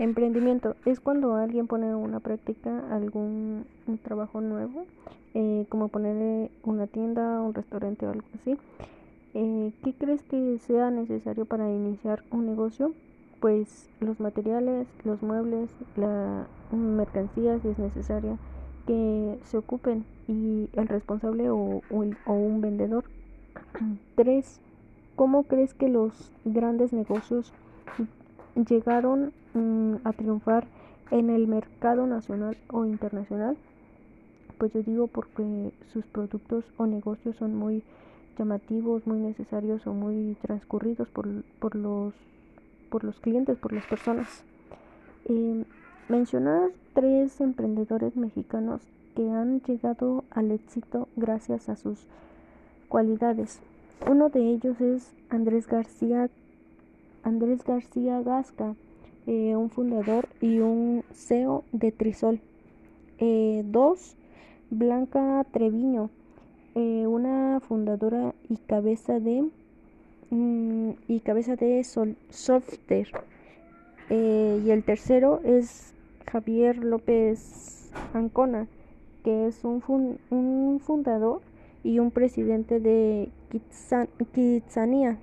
Emprendimiento es cuando alguien pone una práctica algún un trabajo nuevo, eh, como poner una tienda, un restaurante o algo así. Eh, ¿Qué crees que sea necesario para iniciar un negocio? Pues los materiales, los muebles, la mercancía si es necesaria, que se ocupen y el responsable o, o un vendedor. Tres, ¿cómo crees que los grandes negocios llegaron mm, a triunfar en el mercado nacional o internacional? Pues yo digo porque sus productos o negocios son muy llamativos, muy necesarios o muy transcurridos por, por, los, por los clientes, por las personas. Eh, mencionar tres emprendedores mexicanos que han llegado al éxito gracias a sus cualidades. Uno de ellos es Andrés García Andrés García Gasca, eh, un fundador y un CEO de Trisol. Eh, dos, Blanca Treviño, eh, una fundadora y cabeza de mm, y cabeza de Sol, Software. y el tercero es Javier López Ancona, que es un, un fundador y un presidente de Kitsania.